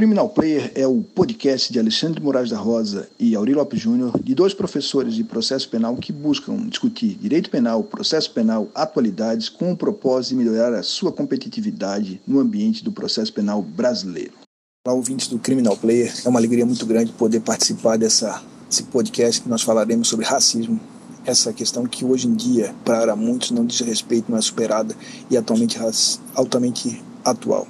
Criminal Player é o podcast de Alexandre Moraes da Rosa e Auri Lopes Júnior, de dois professores de processo penal que buscam discutir direito penal, processo penal, atualidades, com o propósito de melhorar a sua competitividade no ambiente do processo penal brasileiro. Olá, ouvintes do Criminal Player, é uma alegria muito grande poder participar dessa, desse podcast que nós falaremos sobre racismo essa questão que hoje em dia, para muitos, não diz respeito, não é superada e atualmente altamente atual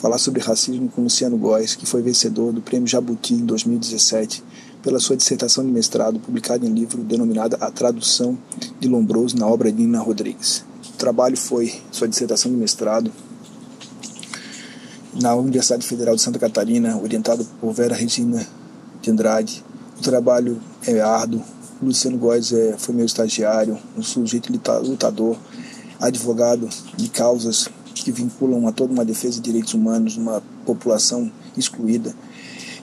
falar sobre racismo com Luciano Góes, que foi vencedor do Prêmio Jabuti em 2017 pela sua dissertação de mestrado publicada em livro denominada A Tradução de Lombroso na obra de Nina Rodrigues. O trabalho foi sua dissertação de mestrado na Universidade Federal de Santa Catarina, orientado por Vera Regina de Andrade. O trabalho é árduo. Luciano Góes é, foi meu estagiário, um sujeito lutador, advogado de causas que vinculam a toda uma defesa de direitos humanos, uma população excluída.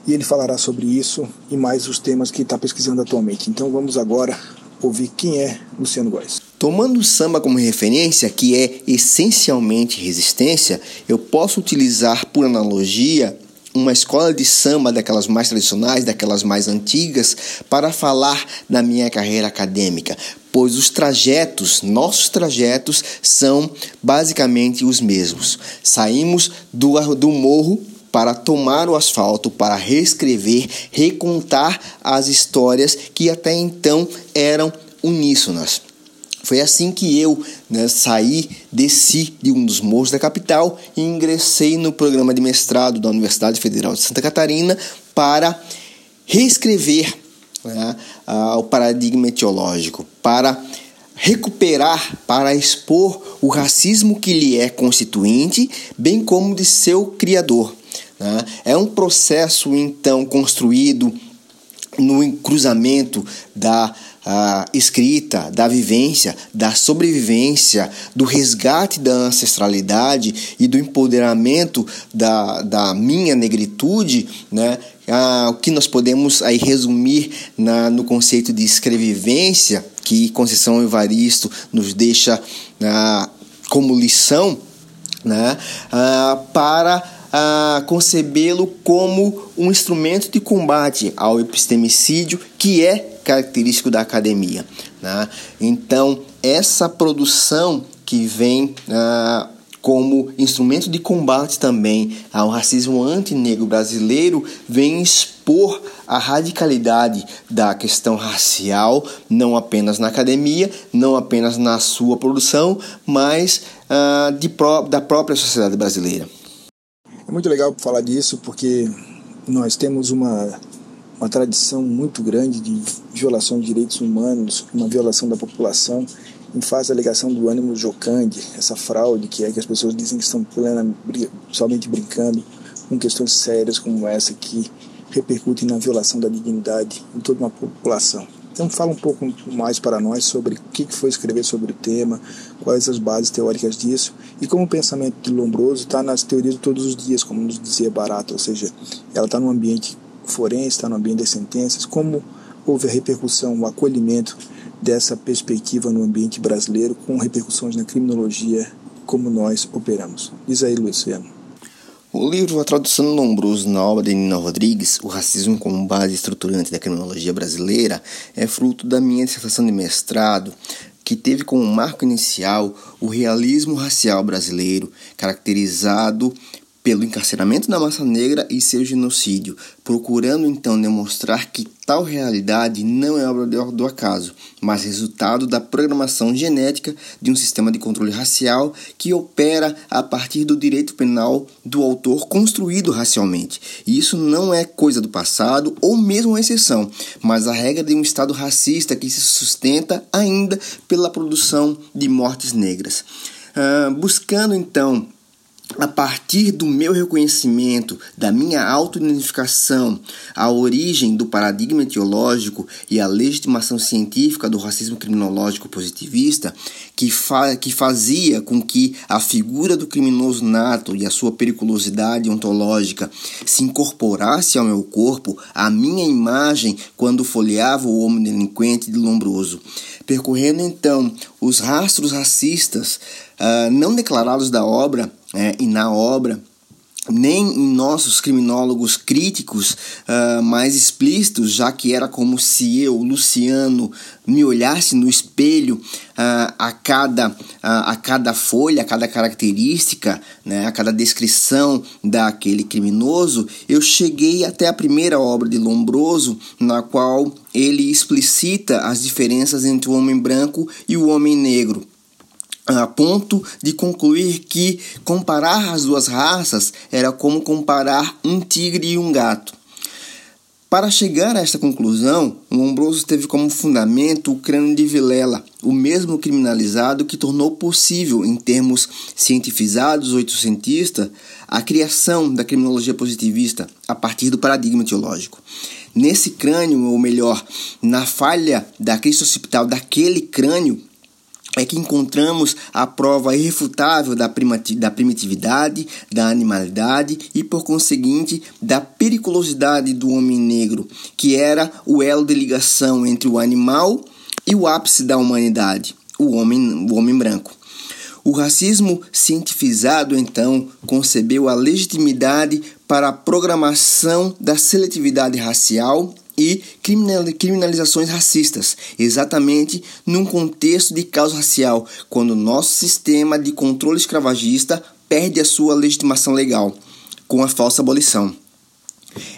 E ele falará sobre isso e mais os temas que está pesquisando atualmente. Então vamos agora ouvir quem é Luciano Góes. Tomando o samba como referência, que é essencialmente resistência, eu posso utilizar por analogia uma escola de samba daquelas mais tradicionais, daquelas mais antigas, para falar da minha carreira acadêmica, pois os trajetos, nossos trajetos, são basicamente os mesmos. Saímos do, do morro para tomar o asfalto, para reescrever, recontar as histórias que até então eram uníssonas. Foi assim que eu né, saí, desci de um dos morros da capital e ingressei no programa de mestrado da Universidade Federal de Santa Catarina para reescrever né, o paradigma etiológico, para recuperar, para expor o racismo que lhe é constituinte, bem como de seu criador. Né? É um processo, então, construído no cruzamento da escrita, da vivência, da sobrevivência, do resgate da ancestralidade e do empoderamento da, da minha negritude, né? Ah, o que nós podemos aí resumir na, no conceito de escrevivência, que Conceição Evaristo nos deixa ah, como lição, né? Ah, para ah, concebê-lo como um instrumento de combate ao epistemicídio, que é característico da academia. Né? Então, essa produção que vem ah, como instrumento de combate também ao racismo antinegro brasileiro vem expor a radicalidade da questão racial, não apenas na academia, não apenas na sua produção, mas ah, de da própria sociedade brasileira. É muito legal falar disso porque nós temos uma uma tradição muito grande de violação de direitos humanos, uma violação da população, em face da alegação do ânimo jocande, essa fraude que é que as pessoas dizem que estão plena, somente brincando com questões sérias como essa que repercutem na violação da dignidade em toda uma população. Então fala um pouco mais para nós sobre o que foi escrever sobre o tema, quais as bases teóricas disso e como o pensamento de Lombroso está nas teorias de todos os dias, como nos dizia Barata, ou seja, ela está num ambiente forense, está no ambiente das sentenças, como houve a repercussão, o acolhimento dessa perspectiva no ambiente brasileiro, com repercussões na criminologia, como nós operamos. Diz aí, Luciano. O livro A Tradução Lombroso na obra de Nina Rodrigues, O Racismo como Base Estruturante da Criminologia Brasileira, é fruto da minha dissertação de mestrado, que teve como marco inicial o realismo racial brasileiro, caracterizado pelo encarceramento da massa negra e seu genocídio, procurando então demonstrar que tal realidade não é obra do acaso, mas resultado da programação genética de um sistema de controle racial que opera a partir do direito penal do autor construído racialmente. E isso não é coisa do passado ou mesmo uma exceção, mas a regra de um Estado racista que se sustenta ainda pela produção de mortes negras. Uh, buscando então a partir do meu reconhecimento, da minha autoidentificação, a origem do paradigma etiológico e a legitimação científica do racismo criminológico positivista, que, fa que fazia com que a figura do criminoso nato e a sua periculosidade ontológica se incorporasse ao meu corpo, à minha imagem, quando folheava o homem delinquente de Lombroso. Percorrendo então os rastros racistas uh, não declarados da obra, é, e na obra nem em nossos criminólogos críticos uh, mais explícitos, já que era como se eu, Luciano, me olhasse no espelho uh, a, cada, uh, a cada folha, a cada característica, né, a cada descrição daquele criminoso, eu cheguei até a primeira obra de Lombroso, na qual ele explicita as diferenças entre o homem branco e o homem negro a ponto de concluir que comparar as duas raças era como comparar um tigre e um gato. Para chegar a esta conclusão, Lombroso teve como fundamento o crânio de Vilela, o mesmo criminalizado que tornou possível, em termos cientifizados oitocentistas, a criação da criminologia positivista a partir do paradigma teológico. Nesse crânio, ou melhor, na falha da crise occipital daquele crânio, é que encontramos a prova irrefutável da, da primitividade, da animalidade e, por conseguinte, da periculosidade do homem negro, que era o elo de ligação entre o animal e o ápice da humanidade, o homem, o homem branco. O racismo cientificado, então, concebeu a legitimidade para a programação da seletividade racial e criminalizações racistas, exatamente num contexto de causa racial, quando nosso sistema de controle escravagista perde a sua legitimação legal com a falsa abolição.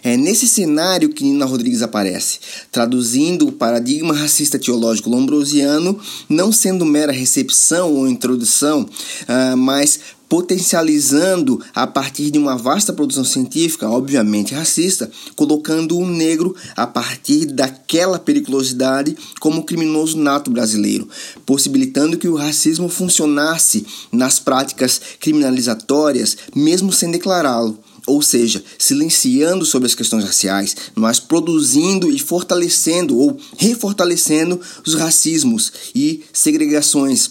É nesse cenário que Nina Rodrigues aparece, traduzindo o paradigma racista teológico lombrosiano, não sendo mera recepção ou introdução, uh, mas potencializando a partir de uma vasta produção científica, obviamente racista, colocando o negro a partir daquela periculosidade como criminoso nato brasileiro, possibilitando que o racismo funcionasse nas práticas criminalizatórias, mesmo sem declará-lo ou seja, silenciando sobre as questões raciais, mas produzindo e fortalecendo ou refortalecendo os racismos e segregações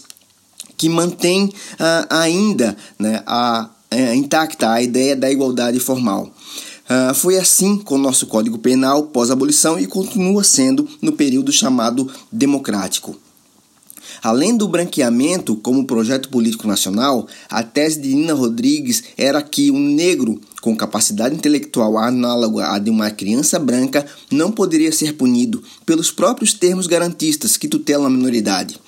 que mantém uh, ainda né, a, a, intacta a ideia da igualdade formal. Uh, foi assim com o nosso Código Penal pós-abolição e continua sendo no período chamado democrático. Além do branqueamento como projeto político nacional, a tese de Nina Rodrigues era que um negro com capacidade intelectual análoga à de uma criança branca não poderia ser punido pelos próprios termos garantistas que tutelam a minoridade.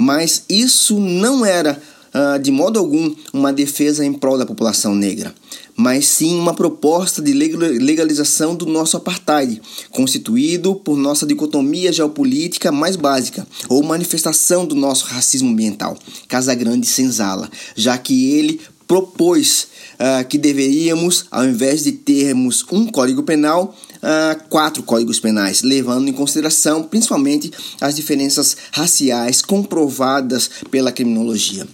Mas isso não era, uh, de modo algum, uma defesa em prol da população negra, mas sim uma proposta de legalização do nosso apartheid, constituído por nossa dicotomia geopolítica mais básica, ou manifestação do nosso racismo ambiental, Casa Grande Senzala, já que ele propôs uh, que deveríamos, ao invés de termos um código penal, uh, quatro códigos penais, levando em consideração principalmente as diferenças raciais comprovadas pela criminologia.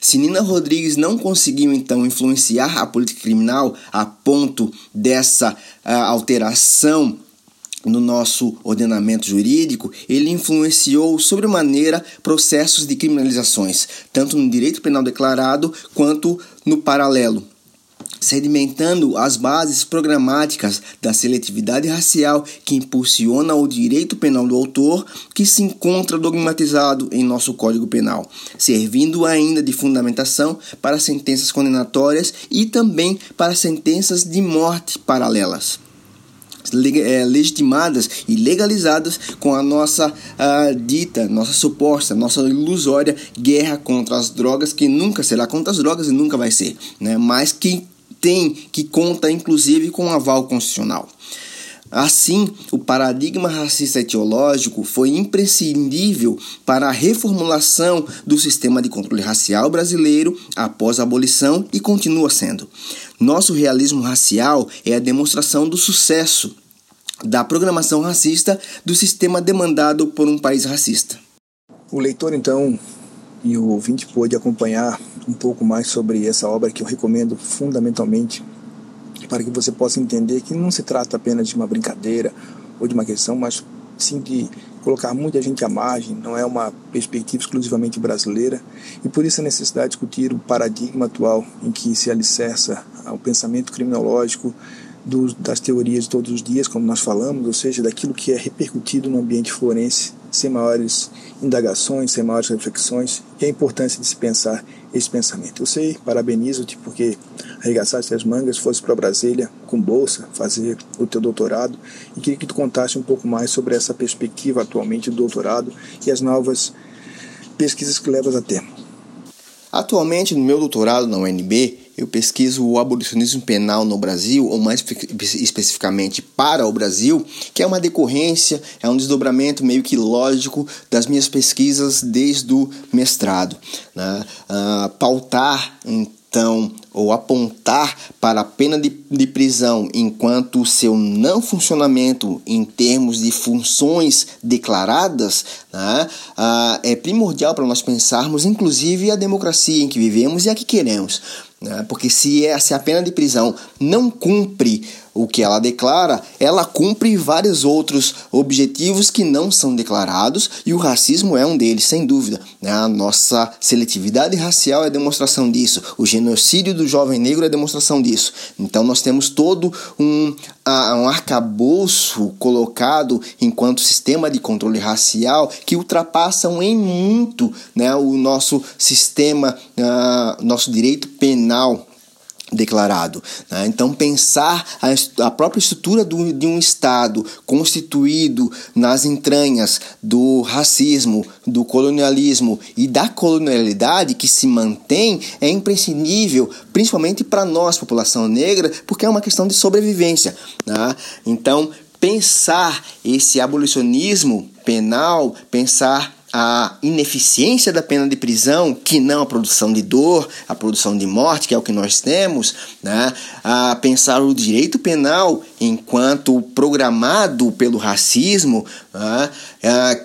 Se Nina Rodrigues não conseguiu então influenciar a política criminal a ponto dessa uh, alteração no nosso ordenamento jurídico, ele influenciou sobremaneira processos de criminalizações, tanto no direito penal declarado quanto no paralelo sedimentando as bases programáticas da seletividade racial que impulsiona o direito penal do autor, que se encontra dogmatizado em nosso Código Penal, servindo ainda de fundamentação para sentenças condenatórias e também para sentenças de morte paralelas. É, legitimadas e legalizadas com a nossa uh, dita, nossa suposta, nossa ilusória guerra contra as drogas, que nunca será contra as drogas e nunca vai ser, né? mas que tem, que conta inclusive com um aval constitucional. Assim, o paradigma racista etiológico foi imprescindível para a reformulação do sistema de controle racial brasileiro após a abolição e continua sendo. Nosso realismo racial é a demonstração do sucesso da programação racista do sistema demandado por um país racista. O leitor, então, e o ouvinte pôde acompanhar um pouco mais sobre essa obra que eu recomendo fundamentalmente para que você possa entender que não se trata apenas de uma brincadeira ou de uma questão, mas sim de colocar muita gente à margem, não é uma perspectiva exclusivamente brasileira, e por isso a necessidade de discutir o paradigma atual em que se alicerça o pensamento criminológico do, das teorias de todos os dias, como nós falamos, ou seja, daquilo que é repercutido no ambiente forense, sem maiores indagações, sem maiores reflexões, e a importância de se pensar esse pensamento. Eu sei, parabenizo-te porque arregaçaste as mangas, fosse para Brasília com bolsa fazer o teu doutorado e queria que tu contasse um pouco mais sobre essa perspectiva atualmente do doutorado e as novas pesquisas que levas a termo. Atualmente, no meu doutorado na UNB, eu pesquiso o abolicionismo penal no Brasil, ou mais especificamente para o Brasil, que é uma decorrência, é um desdobramento meio que lógico das minhas pesquisas desde o mestrado. Né? Uh, pautar, então, ou apontar para a pena de, de prisão enquanto seu não funcionamento em termos de funções declaradas né, uh, é primordial para nós pensarmos, inclusive, a democracia em que vivemos e a que queremos. Né? Porque se, é, se a pena de prisão não cumpre o que ela declara, ela cumpre vários outros objetivos que não são declarados e o racismo é um deles, sem dúvida. Né? A nossa seletividade racial é demonstração disso, o genocídio do jovem negro é demonstração disso. Então nós temos todo um, um arcabouço colocado enquanto sistema de controle racial que ultrapassam em muito né, o nosso sistema, uh, nosso direito penal declarado. Né? Então, pensar a, a própria estrutura do, de um Estado constituído nas entranhas do racismo, do colonialismo e da colonialidade que se mantém é imprescindível, principalmente para nós, população negra, porque é uma questão de sobrevivência. Né? Então, pensar esse abolicionismo penal, pensar a ineficiência da pena de prisão, que não a produção de dor, a produção de morte, que é o que nós temos, né? a pensar o direito penal enquanto programado pelo racismo, né?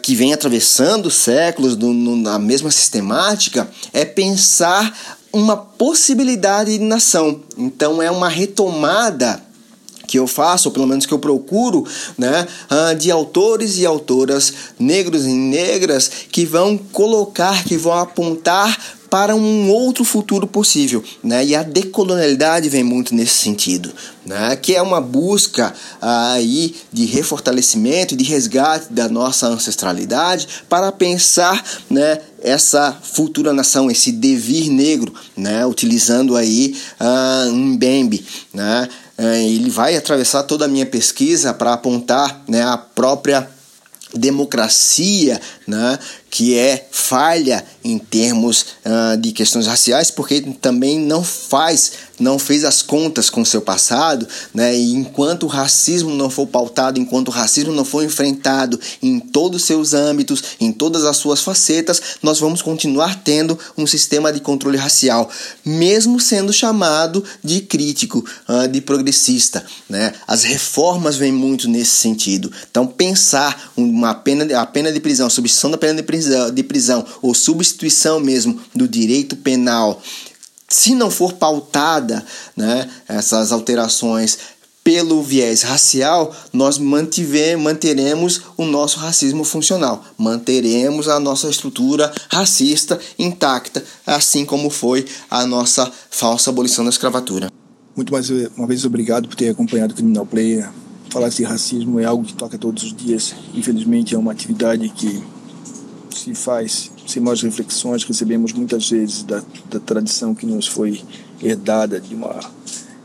que vem atravessando séculos do, no, na mesma sistemática, é pensar uma possibilidade de nação. Então é uma retomada que eu faço, ou pelo menos que eu procuro, né, ah, de autores e autoras negros e negras que vão colocar, que vão apontar para um outro futuro possível, né? E a decolonialidade vem muito nesse sentido, né? Que é uma busca aí de refortalecimento, de resgate da nossa ancestralidade para pensar, né? Essa futura nação, esse devir negro, né? Utilizando aí uh, um Mbembe, né? É, ele vai atravessar toda a minha pesquisa para apontar né, a própria democracia, né, que é falha em termos uh, de questões raciais, porque também não faz, não fez as contas com o seu passado, né? E enquanto o racismo não for pautado, enquanto o racismo não for enfrentado em todos os seus âmbitos, em todas as suas facetas, nós vamos continuar tendo um sistema de controle racial, mesmo sendo chamado de crítico, uh, de progressista, né? As reformas vêm muito nesse sentido. Então pensar uma pena, a pena de prisão, a substituição da pena de prisão de prisão ou substituição mesmo do direito penal, se não for pautada né, essas alterações pelo viés racial, nós mantiver, manteremos o nosso racismo funcional, manteremos a nossa estrutura racista intacta, assim como foi a nossa falsa abolição da escravatura. Muito mais uma vez obrigado por ter acompanhado o Criminal Player. Falar de racismo é algo que toca todos os dias. Infelizmente é uma atividade que se faz sem mais reflexões, recebemos muitas vezes da, da tradição que nos foi herdada de uma,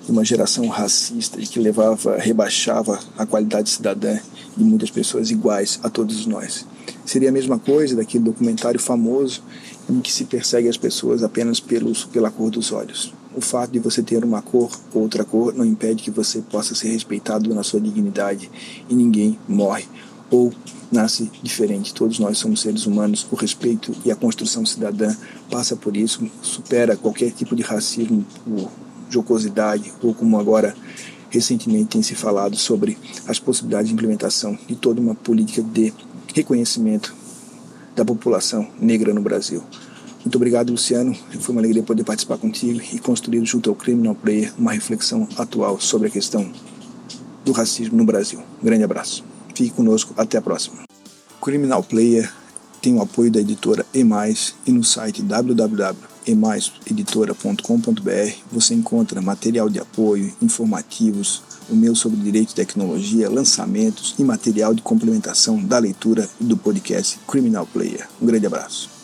de uma geração racista e que levava, rebaixava a qualidade cidadã de muitas pessoas iguais a todos nós. Seria a mesma coisa daquele documentário famoso em que se persegue as pessoas apenas pelos, pela cor dos olhos. O fato de você ter uma cor ou outra cor não impede que você possa ser respeitado na sua dignidade e ninguém morre ou nasce diferente. Todos nós somos seres humanos. O respeito e a construção cidadã passa por isso, supera qualquer tipo de racismo, ou jocosidade, ou como agora recentemente tem se falado sobre as possibilidades de implementação de toda uma política de reconhecimento da população negra no Brasil. Muito obrigado, Luciano. Foi uma alegria poder participar contigo e construir junto ao Criminal Player uma reflexão atual sobre a questão do racismo no Brasil. Um grande abraço. Fique conosco, até a próxima. Criminal Player tem o apoio da editora E+, e no site www.emaiseditora.com.br você encontra material de apoio, informativos, o meu sobre direito e tecnologia, lançamentos e material de complementação da leitura do podcast Criminal Player. Um grande abraço.